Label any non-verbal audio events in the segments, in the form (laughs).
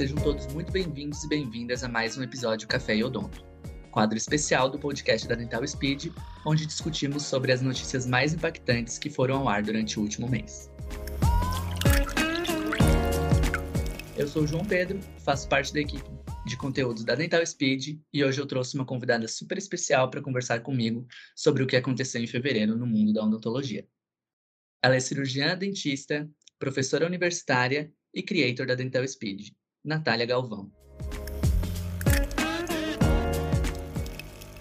Sejam todos muito bem-vindos e bem-vindas a mais um episódio Café e Odonto, quadro especial do podcast da Dental Speed, onde discutimos sobre as notícias mais impactantes que foram ao ar durante o último mês. Eu sou o João Pedro, faço parte da equipe de conteúdos da Dental Speed e hoje eu trouxe uma convidada super especial para conversar comigo sobre o que aconteceu em fevereiro no mundo da odontologia. Ela é cirurgiã dentista, professora universitária e creator da Dental Speed, Natália Galvão.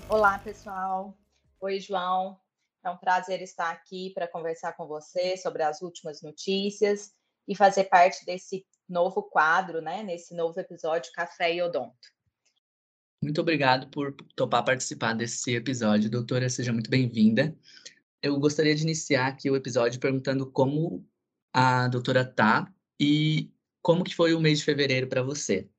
Olá, pessoal. Oi, João. É um prazer estar aqui para conversar com você sobre as últimas notícias e fazer parte desse novo quadro, né, nesse novo episódio Café e Odonto. Muito obrigado por topar participar desse episódio, doutora. Seja muito bem-vinda. Eu gostaria de iniciar aqui o episódio perguntando como a doutora tá e como que foi o mês de fevereiro para você.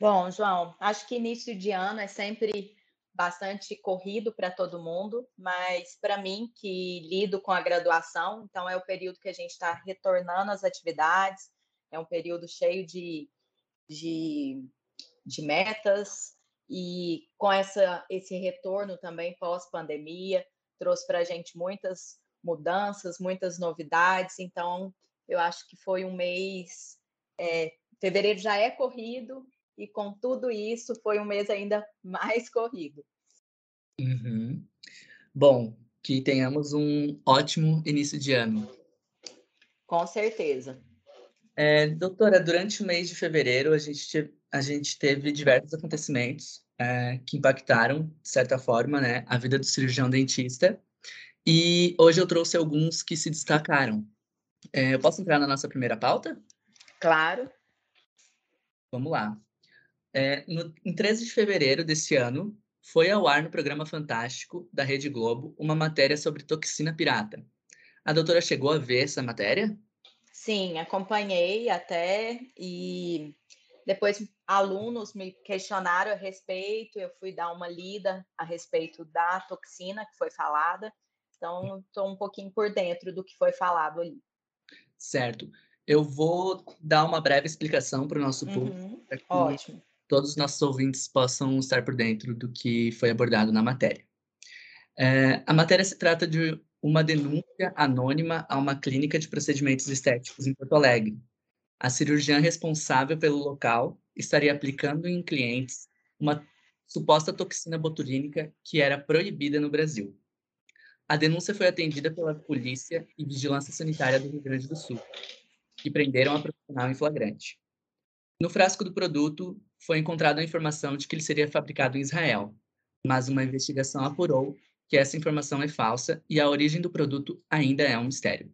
Bom, João, acho que início de ano é sempre bastante corrido para todo mundo, mas para mim, que lido com a graduação, então é o período que a gente está retornando às atividades, é um período cheio de, de, de metas e com essa, esse retorno também pós-pandemia, trouxe para a gente muitas mudanças, muitas novidades, então eu acho que foi um mês. É, fevereiro já é corrido, e com tudo isso foi um mês ainda (laughs) mais corrido. Uhum. Bom, que tenhamos um ótimo início de ano. Com certeza. É, doutora, durante o mês de fevereiro, a gente, a gente teve diversos acontecimentos é, que impactaram, de certa forma, né, a vida do cirurgião dentista. E hoje eu trouxe alguns que se destacaram. É, eu posso entrar na nossa primeira pauta? Claro. Vamos lá. É, no, em 13 de fevereiro desse ano, foi ao ar no programa Fantástico da Rede Globo uma matéria sobre toxina pirata. A doutora chegou a ver essa matéria? Sim, acompanhei até e depois alunos me questionaram a respeito, eu fui dar uma lida a respeito da toxina que foi falada, então estou um pouquinho por dentro do que foi falado ali. Certo. Eu vou dar uma breve explicação para o nosso público. Uhum. Ótimo. Todos os nossos ouvintes possam estar por dentro do que foi abordado na matéria. É, a matéria se trata de uma denúncia anônima a uma clínica de procedimentos estéticos em Porto Alegre. A cirurgiã responsável pelo local estaria aplicando em clientes uma suposta toxina botulínica que era proibida no Brasil. A denúncia foi atendida pela Polícia e Vigilância Sanitária do Rio Grande do Sul, que prenderam a profissional em flagrante. No frasco do produto foi encontrada a informação de que ele seria fabricado em Israel, mas uma investigação apurou que essa informação é falsa e a origem do produto ainda é um mistério.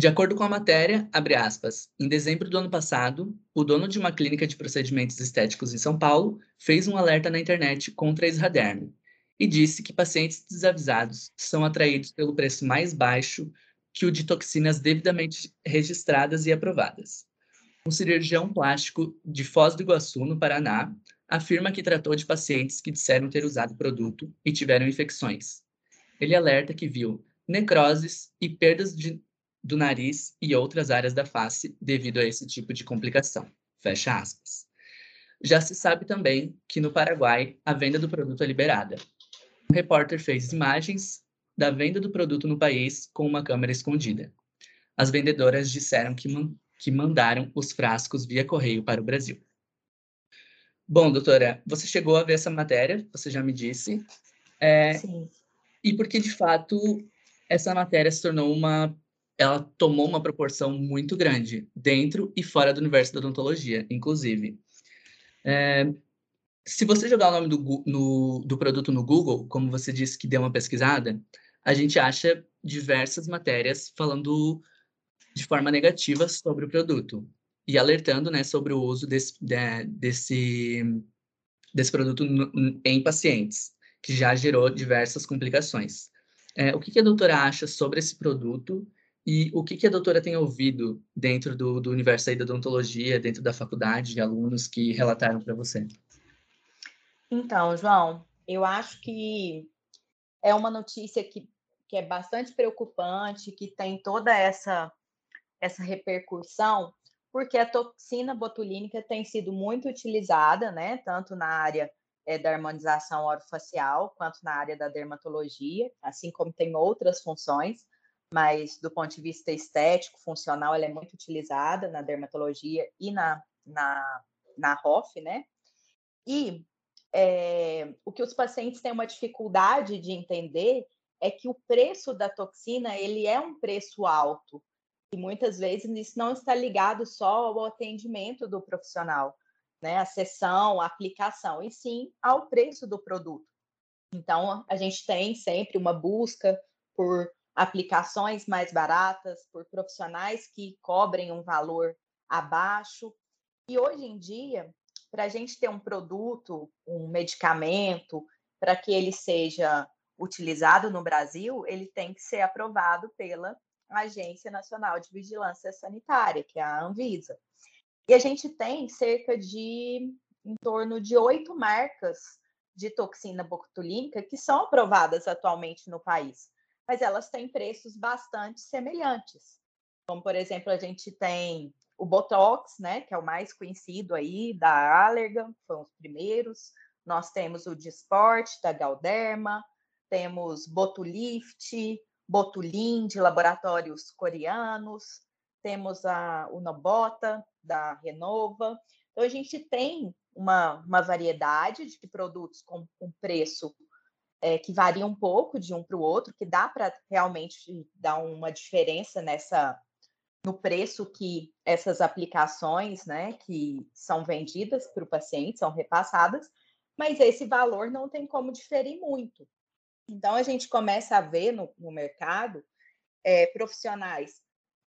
De acordo com a matéria, aspas, em dezembro do ano passado, o dono de uma clínica de procedimentos estéticos em São Paulo fez um alerta na internet contra a Israderm e disse que pacientes desavisados são atraídos pelo preço mais baixo que o de toxinas devidamente registradas e aprovadas. Um cirurgião plástico de Foz do Iguaçu, no Paraná, afirma que tratou de pacientes que disseram ter usado o produto e tiveram infecções. Ele alerta que viu necroses e perdas de, do nariz e outras áreas da face devido a esse tipo de complicação. Fecha aspas. Já se sabe também que no Paraguai a venda do produto é liberada. Repórter fez imagens da venda do produto no país com uma câmera escondida. As vendedoras disseram que, man que mandaram os frascos via correio para o Brasil. Bom, doutora, você chegou a ver essa matéria, você já me disse. É, Sim e porque de fato essa matéria se tornou uma ela tomou uma proporção muito grande dentro e fora do universo da odontologia, inclusive. É, se você jogar o nome do, no, do produto no Google, como você disse que deu uma pesquisada, a gente acha diversas matérias falando de forma negativa sobre o produto e alertando né, sobre o uso desse, de, desse, desse produto em pacientes que já gerou diversas complicações. É, o que, que, a doutora acha sobre esse produto e o que, que a doutora tem ouvido dentro do, do universo da odontologia, dentro da faculdade, de alunos que relataram para você? Então, João, eu acho que é uma notícia que, que é bastante preocupante, que tem toda essa, essa repercussão, porque a toxina botulínica tem sido muito utilizada, né, tanto na área é, da harmonização orofacial quanto na área da dermatologia, assim como tem outras funções, mas do ponto de vista estético, funcional, ela é muito utilizada na dermatologia e na, na, na ROF, né? E é, o que os pacientes têm uma dificuldade de entender é que o preço da toxina ele é um preço alto e muitas vezes isso não está ligado só ao atendimento do profissional, né? A sessão, a aplicação, e sim ao preço do produto. Então a gente tem sempre uma busca por aplicações mais baratas, por profissionais que cobrem um valor abaixo. E hoje em dia, para a gente ter um produto, um medicamento, para que ele seja utilizado no Brasil, ele tem que ser aprovado pela Agência Nacional de Vigilância Sanitária, que é a Anvisa. E a gente tem cerca de em torno de oito marcas de toxina botulínica que são aprovadas atualmente no país, mas elas têm preços bastante semelhantes. Como, por exemplo, a gente tem o Botox, né, que é o mais conhecido aí, da Allergan, foram os primeiros. Nós temos o Disport, da Galderma, temos Botulift, Botulin, de laboratórios coreanos, temos a Unobota, da Renova. Então, a gente tem uma, uma variedade de produtos com, com preço é, que varia um pouco de um para o outro, que dá para realmente dar uma diferença nessa no preço que essas aplicações, né, que são vendidas para o paciente, são repassadas, mas esse valor não tem como diferir muito. Então, a gente começa a ver no, no mercado é, profissionais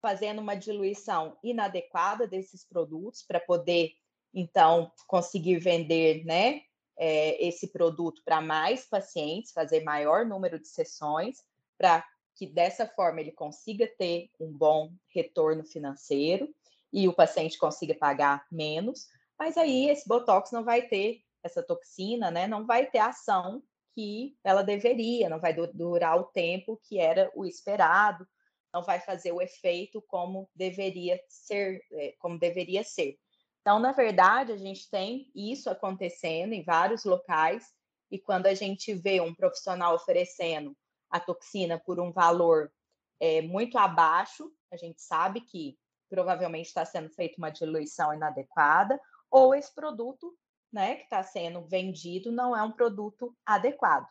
fazendo uma diluição inadequada desses produtos para poder, então, conseguir vender né, é, esse produto para mais pacientes, fazer maior número de sessões, para que dessa forma ele consiga ter um bom retorno financeiro e o paciente consiga pagar menos, mas aí esse botox não vai ter essa toxina, né? Não vai ter ação que ela deveria, não vai durar o tempo que era o esperado, não vai fazer o efeito como deveria ser, é, como deveria ser. Então, na verdade, a gente tem isso acontecendo em vários locais e quando a gente vê um profissional oferecendo a toxina por um valor é, muito abaixo, a gente sabe que provavelmente está sendo feita uma diluição inadequada, ou esse produto né, que está sendo vendido não é um produto adequado.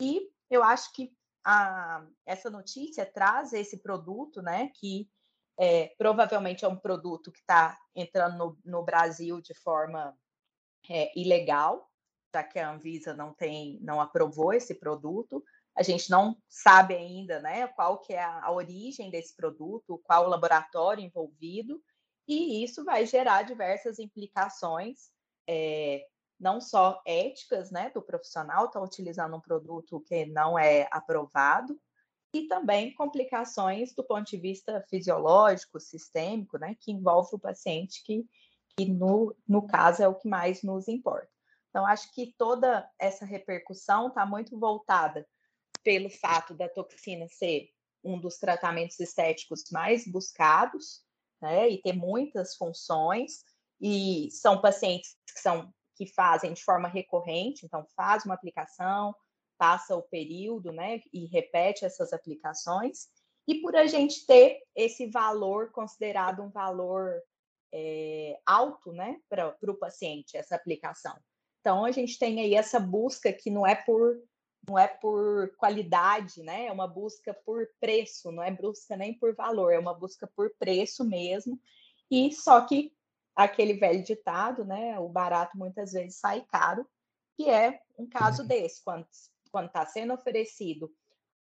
E eu acho que a, essa notícia traz esse produto, né, que é, provavelmente é um produto que está entrando no, no, Brasil de forma é, ilegal, já que a Anvisa não tem, não aprovou esse produto, a gente não sabe ainda né, qual que é a, a origem desse produto, qual o laboratório envolvido, e isso vai gerar diversas implicações, é, não só éticas né, do profissional estar tá utilizando um produto que não é aprovado, e também complicações do ponto de vista fisiológico, sistêmico, né, que envolve o paciente, que, que no, no caso é o que mais nos importa. Então, acho que toda essa repercussão está muito voltada pelo fato da toxina ser um dos tratamentos estéticos mais buscados, né, e ter muitas funções, e são pacientes que são que fazem de forma recorrente, então faz uma aplicação, passa o período, né, e repete essas aplicações, e por a gente ter esse valor considerado um valor é, alto, né, para o paciente, essa aplicação. Então, a gente tem aí essa busca que não é por não é por qualidade, né? É uma busca por preço, não é busca nem por valor, é uma busca por preço mesmo. E só que aquele velho ditado, né? O barato muitas vezes sai caro, que é um caso uhum. desse, quando quando está sendo oferecido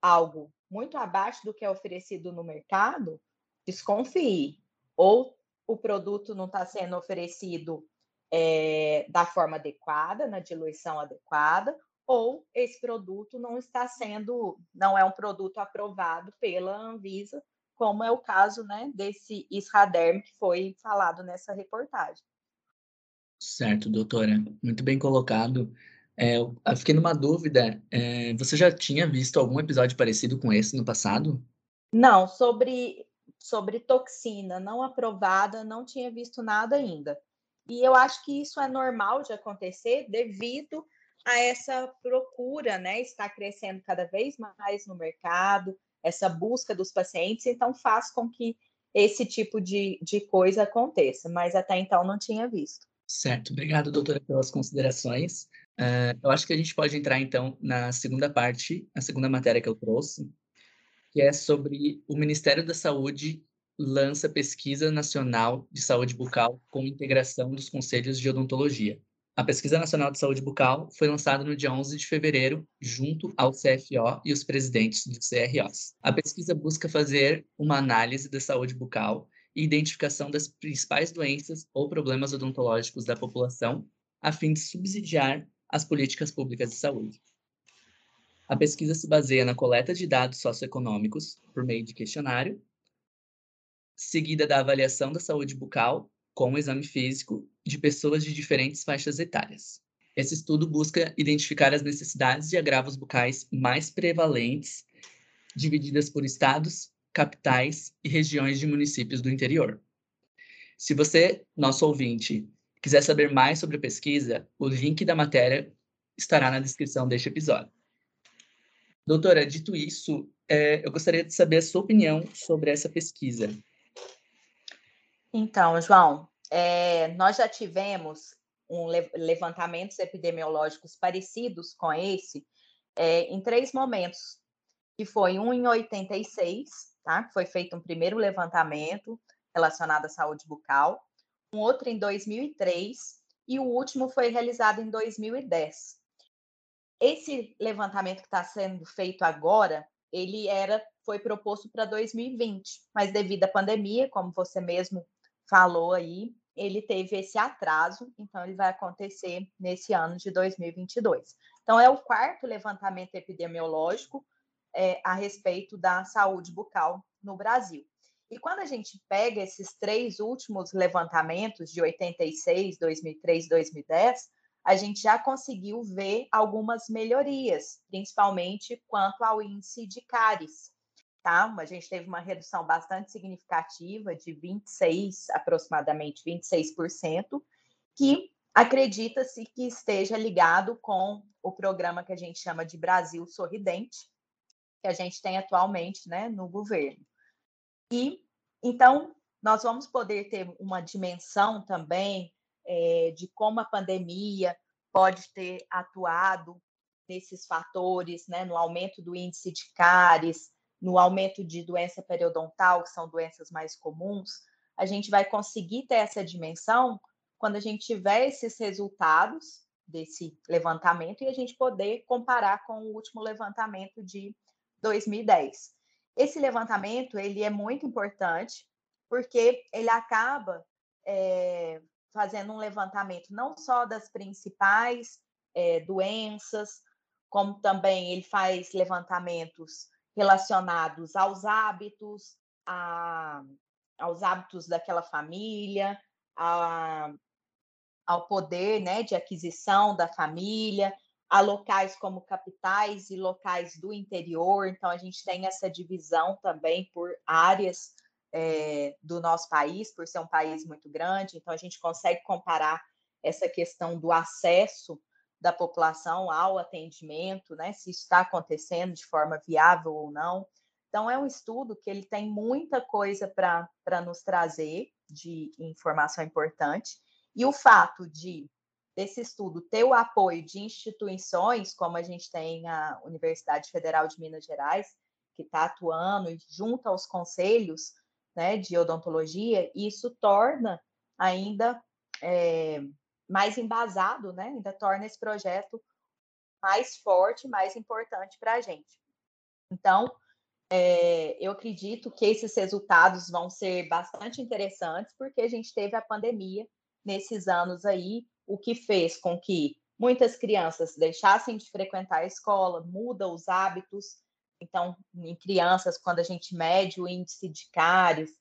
algo muito abaixo do que é oferecido no mercado, desconfie. Ou o produto não está sendo oferecido é, da forma adequada, na diluição adequada, ou esse produto não está sendo, não é um produto aprovado pela Anvisa, como é o caso né, desse Israderm que foi falado nessa reportagem. Certo, doutora. Muito bem colocado. É, eu fiquei numa dúvida. É, você já tinha visto algum episódio parecido com esse no passado? Não, sobre sobre toxina não aprovada, não tinha visto nada ainda. E eu acho que isso é normal de acontecer devido a essa procura, né? Está crescendo cada vez mais no mercado, essa busca dos pacientes, então faz com que esse tipo de, de coisa aconteça, mas até então não tinha visto. Certo, obrigado, doutora, pelas considerações. Uh, eu acho que a gente pode entrar, então, na segunda parte, a segunda matéria que eu trouxe, que é sobre o Ministério da Saúde lança pesquisa nacional de saúde bucal com integração dos conselhos de odontologia. A Pesquisa Nacional de Saúde Bucal foi lançada no dia 11 de fevereiro, junto ao CFO e os presidentes dos CROs. A pesquisa busca fazer uma análise da saúde bucal e identificação das principais doenças ou problemas odontológicos da população, a fim de subsidiar as políticas públicas de saúde. A pesquisa se baseia na coleta de dados socioeconômicos por meio de questionário seguida da avaliação da saúde bucal com o exame físico de pessoas de diferentes faixas etárias. Esse estudo busca identificar as necessidades e agravos bucais mais prevalentes, divididas por estados, capitais e regiões de municípios do interior. Se você, nosso ouvinte, quiser saber mais sobre a pesquisa, o link da matéria estará na descrição deste episódio. Doutora, dito isso, é, eu gostaria de saber a sua opinião sobre essa pesquisa. Então, João, é, nós já tivemos um levantamentos epidemiológicos parecidos com esse é, em três momentos, que foi um em 86, tá? Foi feito um primeiro levantamento relacionado à saúde bucal, um outro em 2003 e o último foi realizado em 2010. Esse levantamento que está sendo feito agora, ele era foi proposto para 2020, mas devido à pandemia, como você mesmo falou aí, ele teve esse atraso, então ele vai acontecer nesse ano de 2022. Então, é o quarto levantamento epidemiológico é, a respeito da saúde bucal no Brasil. E quando a gente pega esses três últimos levantamentos, de 86, 2003 2010, a gente já conseguiu ver algumas melhorias, principalmente quanto ao índice de cáries, tá? A gente teve uma redução bastante significativa de 26, aproximadamente 26%, que acredita-se que esteja ligado com o programa que a gente chama de Brasil Sorridente, que a gente tem atualmente, né, no governo. E então nós vamos poder ter uma dimensão também é, de como a pandemia pode ter atuado nesses fatores, né, no aumento do índice de cáries, no aumento de doença periodontal, que são doenças mais comuns, a gente vai conseguir ter essa dimensão quando a gente tiver esses resultados desse levantamento e a gente poder comparar com o último levantamento de 2010. Esse levantamento ele é muito importante porque ele acaba é, fazendo um levantamento não só das principais é, doenças, como também ele faz levantamentos relacionados aos hábitos, a, aos hábitos daquela família, a, ao poder né, de aquisição da família, a locais como capitais e locais do interior. Então, a gente tem essa divisão também por áreas é, do nosso país, por ser um país muito grande. Então, a gente consegue comparar essa questão do acesso da população ao atendimento, né? Se está acontecendo de forma viável ou não. Então, é um estudo que ele tem muita coisa para nos trazer de informação importante. E o fato de desse estudo ter o apoio de instituições, como a gente tem a Universidade Federal de Minas Gerais, que está atuando junto aos conselhos né, de odontologia, isso torna ainda é, mais embasado, né? Ainda torna esse projeto mais forte, mais importante para a gente. Então, é, eu acredito que esses resultados vão ser bastante interessantes, porque a gente teve a pandemia nesses anos aí, o que fez com que muitas crianças deixassem de frequentar a escola, muda os hábitos. Então, em crianças, quando a gente mede o índice de cáries,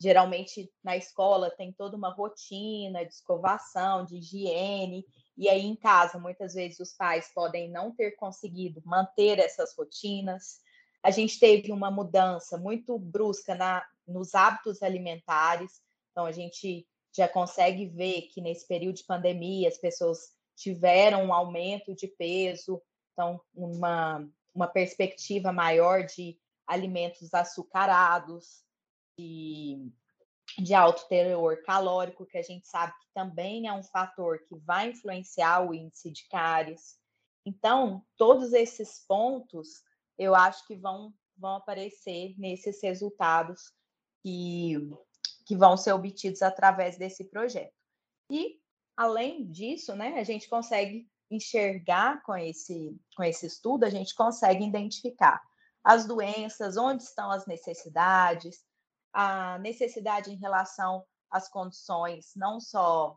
geralmente na escola tem toda uma rotina de escovação, de higiene, e aí em casa muitas vezes os pais podem não ter conseguido manter essas rotinas. A gente teve uma mudança muito brusca na, nos hábitos alimentares. Então, a gente já consegue ver que nesse período de pandemia as pessoas tiveram um aumento de peso, então, uma, uma perspectiva maior de alimentos açucarados, de, de alto teor calórico, que a gente sabe que também é um fator que vai influenciar o índice de cáries. Então, todos esses pontos eu acho que vão, vão aparecer nesses resultados que, que vão ser obtidos através desse projeto. E, além disso, né, a gente consegue enxergar com esse, com esse estudo, a gente consegue identificar as doenças, onde estão as necessidades, a necessidade em relação às condições não só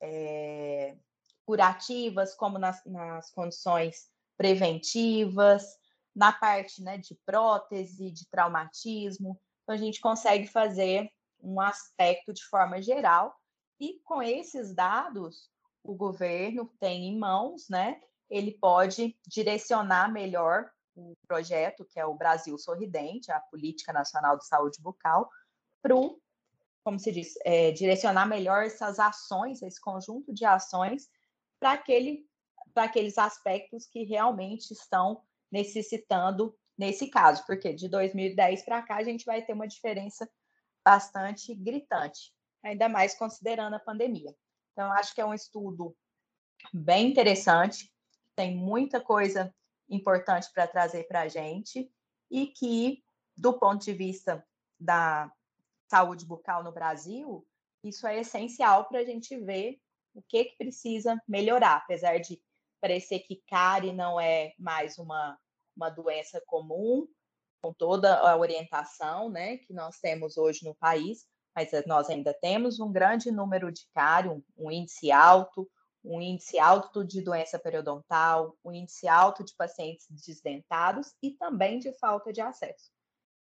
é, curativas, como nas, nas condições preventivas, na parte né, de prótese, de traumatismo. Então, a gente consegue fazer um aspecto de forma geral, e com esses dados, o governo tem em mãos, né? Ele pode direcionar melhor o projeto, que é o Brasil Sorridente, a Política Nacional de Saúde Bucal, para como se diz, é, direcionar melhor essas ações, esse conjunto de ações, para aquele, aqueles aspectos que realmente estão necessitando nesse caso, porque de 2010 para cá a gente vai ter uma diferença bastante gritante, ainda mais considerando a pandemia. Então, acho que é um estudo bem interessante, tem muita coisa importante para trazer para a gente e que, do ponto de vista da saúde bucal no Brasil, isso é essencial para a gente ver o que, que precisa melhorar, apesar de parecer que cárie não é mais uma, uma doença comum, com toda a orientação né, que nós temos hoje no país, mas nós ainda temos um grande número de cárie, um, um índice alto, um índice alto de doença periodontal, um índice alto de pacientes desdentados e também de falta de acesso.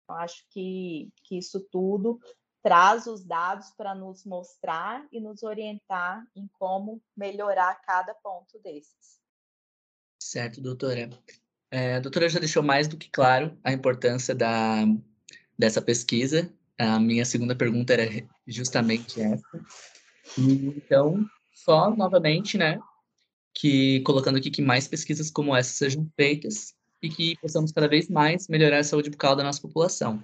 Então, acho que, que isso tudo traz os dados para nos mostrar e nos orientar em como melhorar cada ponto desses. Certo, doutora. É, a doutora já deixou mais do que claro a importância da, dessa pesquisa. A minha segunda pergunta era justamente essa. Então, só novamente, né, que colocando aqui que mais pesquisas como essa sejam feitas e que possamos cada vez mais melhorar a saúde bucal da nossa população.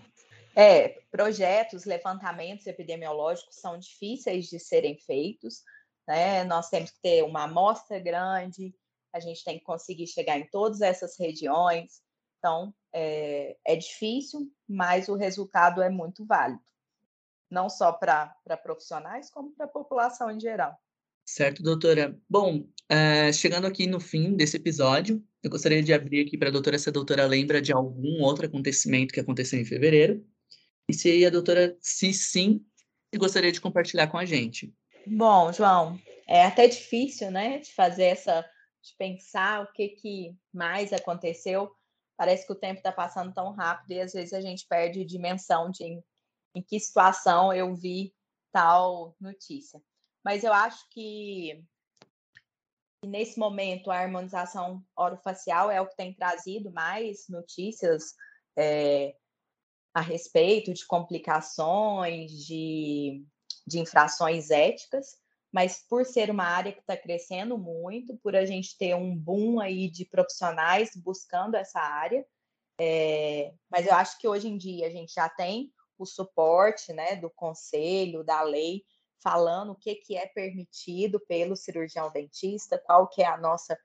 É, projetos, levantamentos epidemiológicos são difíceis de serem feitos, né? Nós temos que ter uma amostra grande, a gente tem que conseguir chegar em todas essas regiões. Então, é, é difícil, mas o resultado é muito válido, não só para profissionais, como para a população em geral. Certo, doutora. Bom, uh, chegando aqui no fim desse episódio, eu gostaria de abrir aqui para a doutora se a doutora lembra de algum outro acontecimento que aconteceu em fevereiro e se a doutora, se sim, gostaria de compartilhar com a gente. Bom, João, é até difícil, né, de fazer essa, de pensar o que, que mais aconteceu. Parece que o tempo está passando tão rápido e às vezes a gente perde dimensão de em, em que situação eu vi tal notícia. Mas eu acho que, nesse momento a harmonização orofacial é o que tem trazido mais notícias é, a respeito de complicações, de, de infrações éticas, mas por ser uma área que está crescendo muito, por a gente ter um boom aí de profissionais buscando essa área, é, mas eu acho que hoje em dia a gente já tem o suporte né, do conselho, da lei, falando o que, que é permitido pelo cirurgião dentista, qual que é a nossa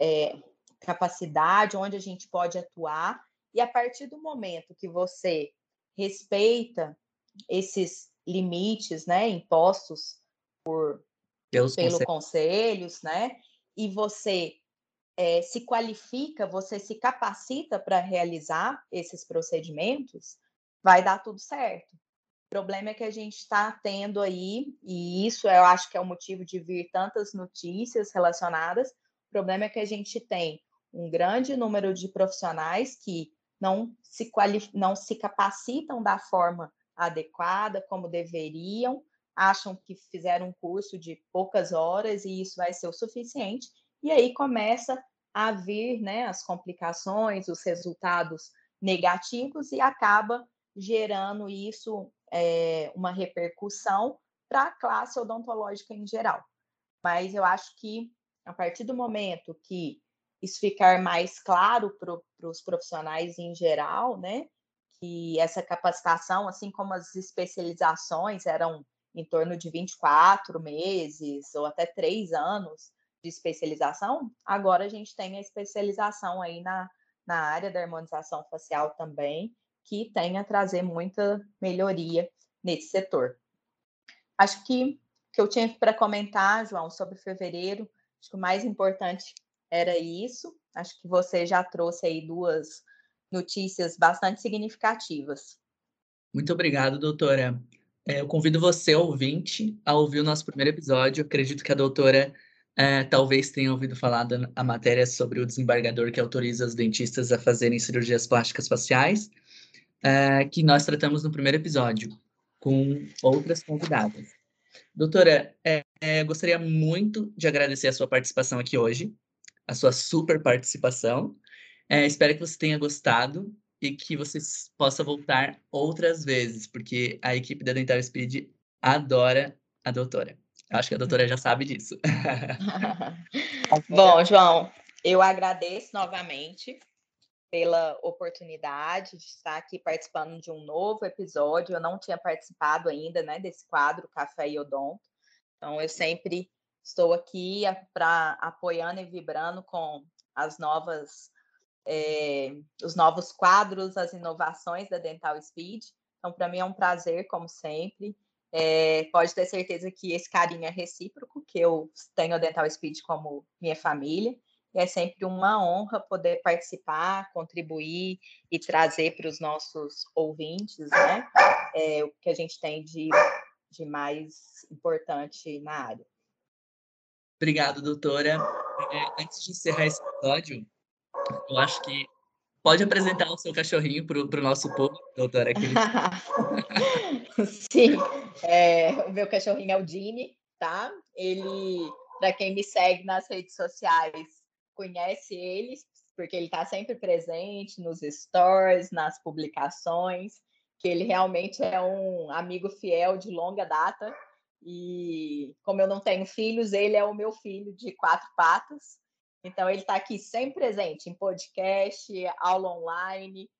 é, capacidade, onde a gente pode atuar, e a partir do momento que você respeita esses limites, né, impostos por Pelos pelo conselhos, né, e você é, se qualifica, você se capacita para realizar esses procedimentos, vai dar tudo certo. O problema é que a gente está tendo aí, e isso eu acho que é o motivo de vir tantas notícias relacionadas. O problema é que a gente tem um grande número de profissionais que não se, qualif... não se capacitam da forma adequada, como deveriam, acham que fizeram um curso de poucas horas e isso vai ser o suficiente, e aí começa a vir né, as complicações, os resultados negativos e acaba gerando isso é, uma repercussão para a classe odontológica em geral. Mas eu acho que a partir do momento que isso ficar mais claro para os profissionais em geral, né? Que essa capacitação, assim como as especializações eram em torno de 24 meses ou até três anos de especialização, agora a gente tem a especialização aí na, na área da harmonização facial também, que tem a trazer muita melhoria nesse setor. Acho que que eu tinha para comentar, João, sobre fevereiro, acho que o mais importante era isso. Acho que você já trouxe aí duas notícias bastante significativas. Muito obrigado, doutora. É, eu convido você, ouvinte, a ouvir o nosso primeiro episódio. acredito que a doutora é, talvez tenha ouvido falar da a matéria sobre o desembargador que autoriza os dentistas a fazerem cirurgias plásticas faciais, é, que nós tratamos no primeiro episódio, com outras convidadas. Doutora, é, é, gostaria muito de agradecer a sua participação aqui hoje, a sua super participação. É, espero que você tenha gostado e que você possa voltar outras vezes, porque a equipe da Dental Speed adora a doutora. Acho que a doutora já sabe disso. (laughs) (laughs) Bom, João, eu agradeço novamente pela oportunidade de estar aqui participando de um novo episódio. Eu não tinha participado ainda, né, desse quadro Café e Odonto. Então, eu sempre estou aqui para apoiando e vibrando com as novas é, os novos quadros, as inovações da Dental Speed. Então, para mim é um prazer, como sempre. É, pode ter certeza que esse carinho é recíproco, que eu tenho a Dental Speed como minha família. E é sempre uma honra poder participar, contribuir e trazer para os nossos ouvintes né, é, o que a gente tem de, de mais importante na área. Obrigado, doutora. É, antes de encerrar esse episódio, eu acho que pode apresentar o seu cachorrinho para o nosso público, doutora. (laughs) Sim, é, o meu cachorrinho é o Dini, tá? Ele, para quem me segue nas redes sociais, conhece ele, porque ele está sempre presente nos stories, nas publicações, que ele realmente é um amigo fiel de longa data. E como eu não tenho filhos, ele é o meu filho de quatro patas. Então, ele está aqui sempre presente em podcast, aula online.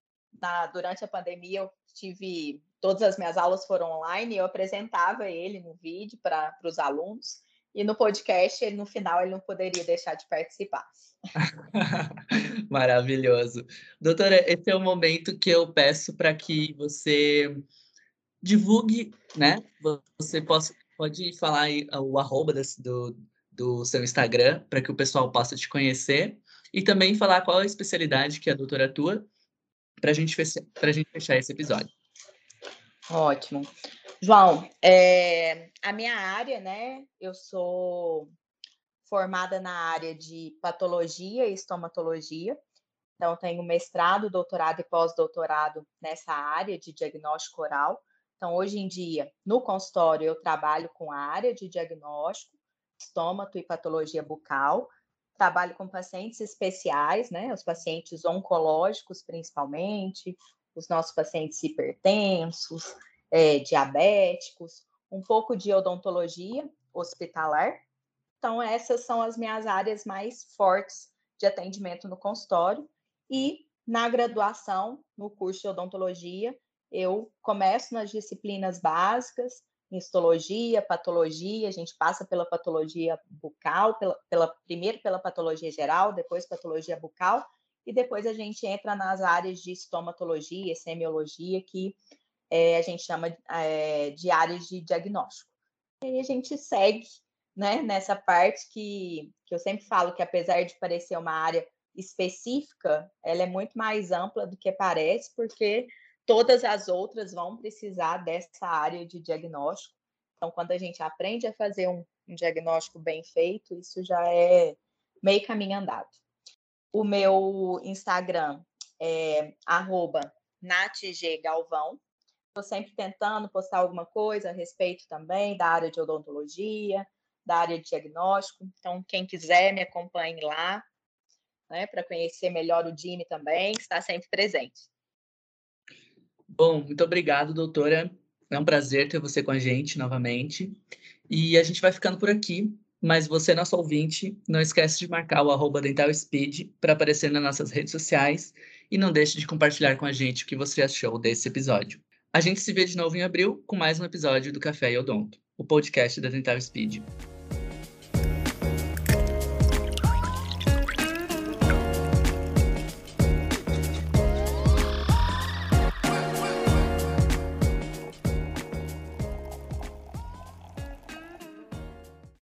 Na, durante a pandemia, eu tive. Todas as minhas aulas foram online, eu apresentava ele no vídeo para os alunos. E no podcast, ele, no final, ele não poderia deixar de participar. (laughs) Maravilhoso. Doutora, esse é o momento que eu peço para que você divulgue, né? Você possa, pode falar aí o arroba desse, do, do seu Instagram para que o pessoal possa te conhecer e também falar qual a especialidade que a doutora atua para gente a gente fechar esse episódio. Ótimo. João, é, a minha área, né? Eu sou formada na área de patologia e estomatologia. Então, tenho mestrado, doutorado e pós-doutorado nessa área de diagnóstico oral. Então, hoje em dia, no consultório, eu trabalho com a área de diagnóstico, estômato e patologia bucal. Trabalho com pacientes especiais, né? Os pacientes oncológicos, principalmente, os nossos pacientes hipertensos, é, diabéticos, um pouco de odontologia hospitalar então, essas são as minhas áreas mais fortes de atendimento no consultório. E na graduação, no curso de odontologia, eu começo nas disciplinas básicas, histologia, patologia, a gente passa pela patologia bucal, pela, pela, primeiro pela patologia geral, depois patologia bucal, e depois a gente entra nas áreas de estomatologia, semiologia, que é, a gente chama é, de áreas de diagnóstico. E aí a gente segue né, nessa parte que, que eu sempre falo que, apesar de parecer uma área específica, ela é muito mais ampla do que parece, porque todas as outras vão precisar dessa área de diagnóstico. Então, quando a gente aprende a fazer um, um diagnóstico bem feito, isso já é meio caminho andado. O meu Instagram é natggalvão. Estou sempre tentando postar alguma coisa a respeito também da área de odontologia, da área de diagnóstico. Então, quem quiser, me acompanhe lá, né, para conhecer melhor o Dini também, que está sempre presente. Bom, muito obrigado, doutora. É um prazer ter você com a gente novamente. E a gente vai ficando por aqui, mas você, nosso ouvinte, não esquece de marcar o arroba DentalSpeed para aparecer nas nossas redes sociais e não deixe de compartilhar com a gente o que você achou desse episódio. A gente se vê de novo em abril com mais um episódio do Café e Odonto, o podcast da Dental Speed.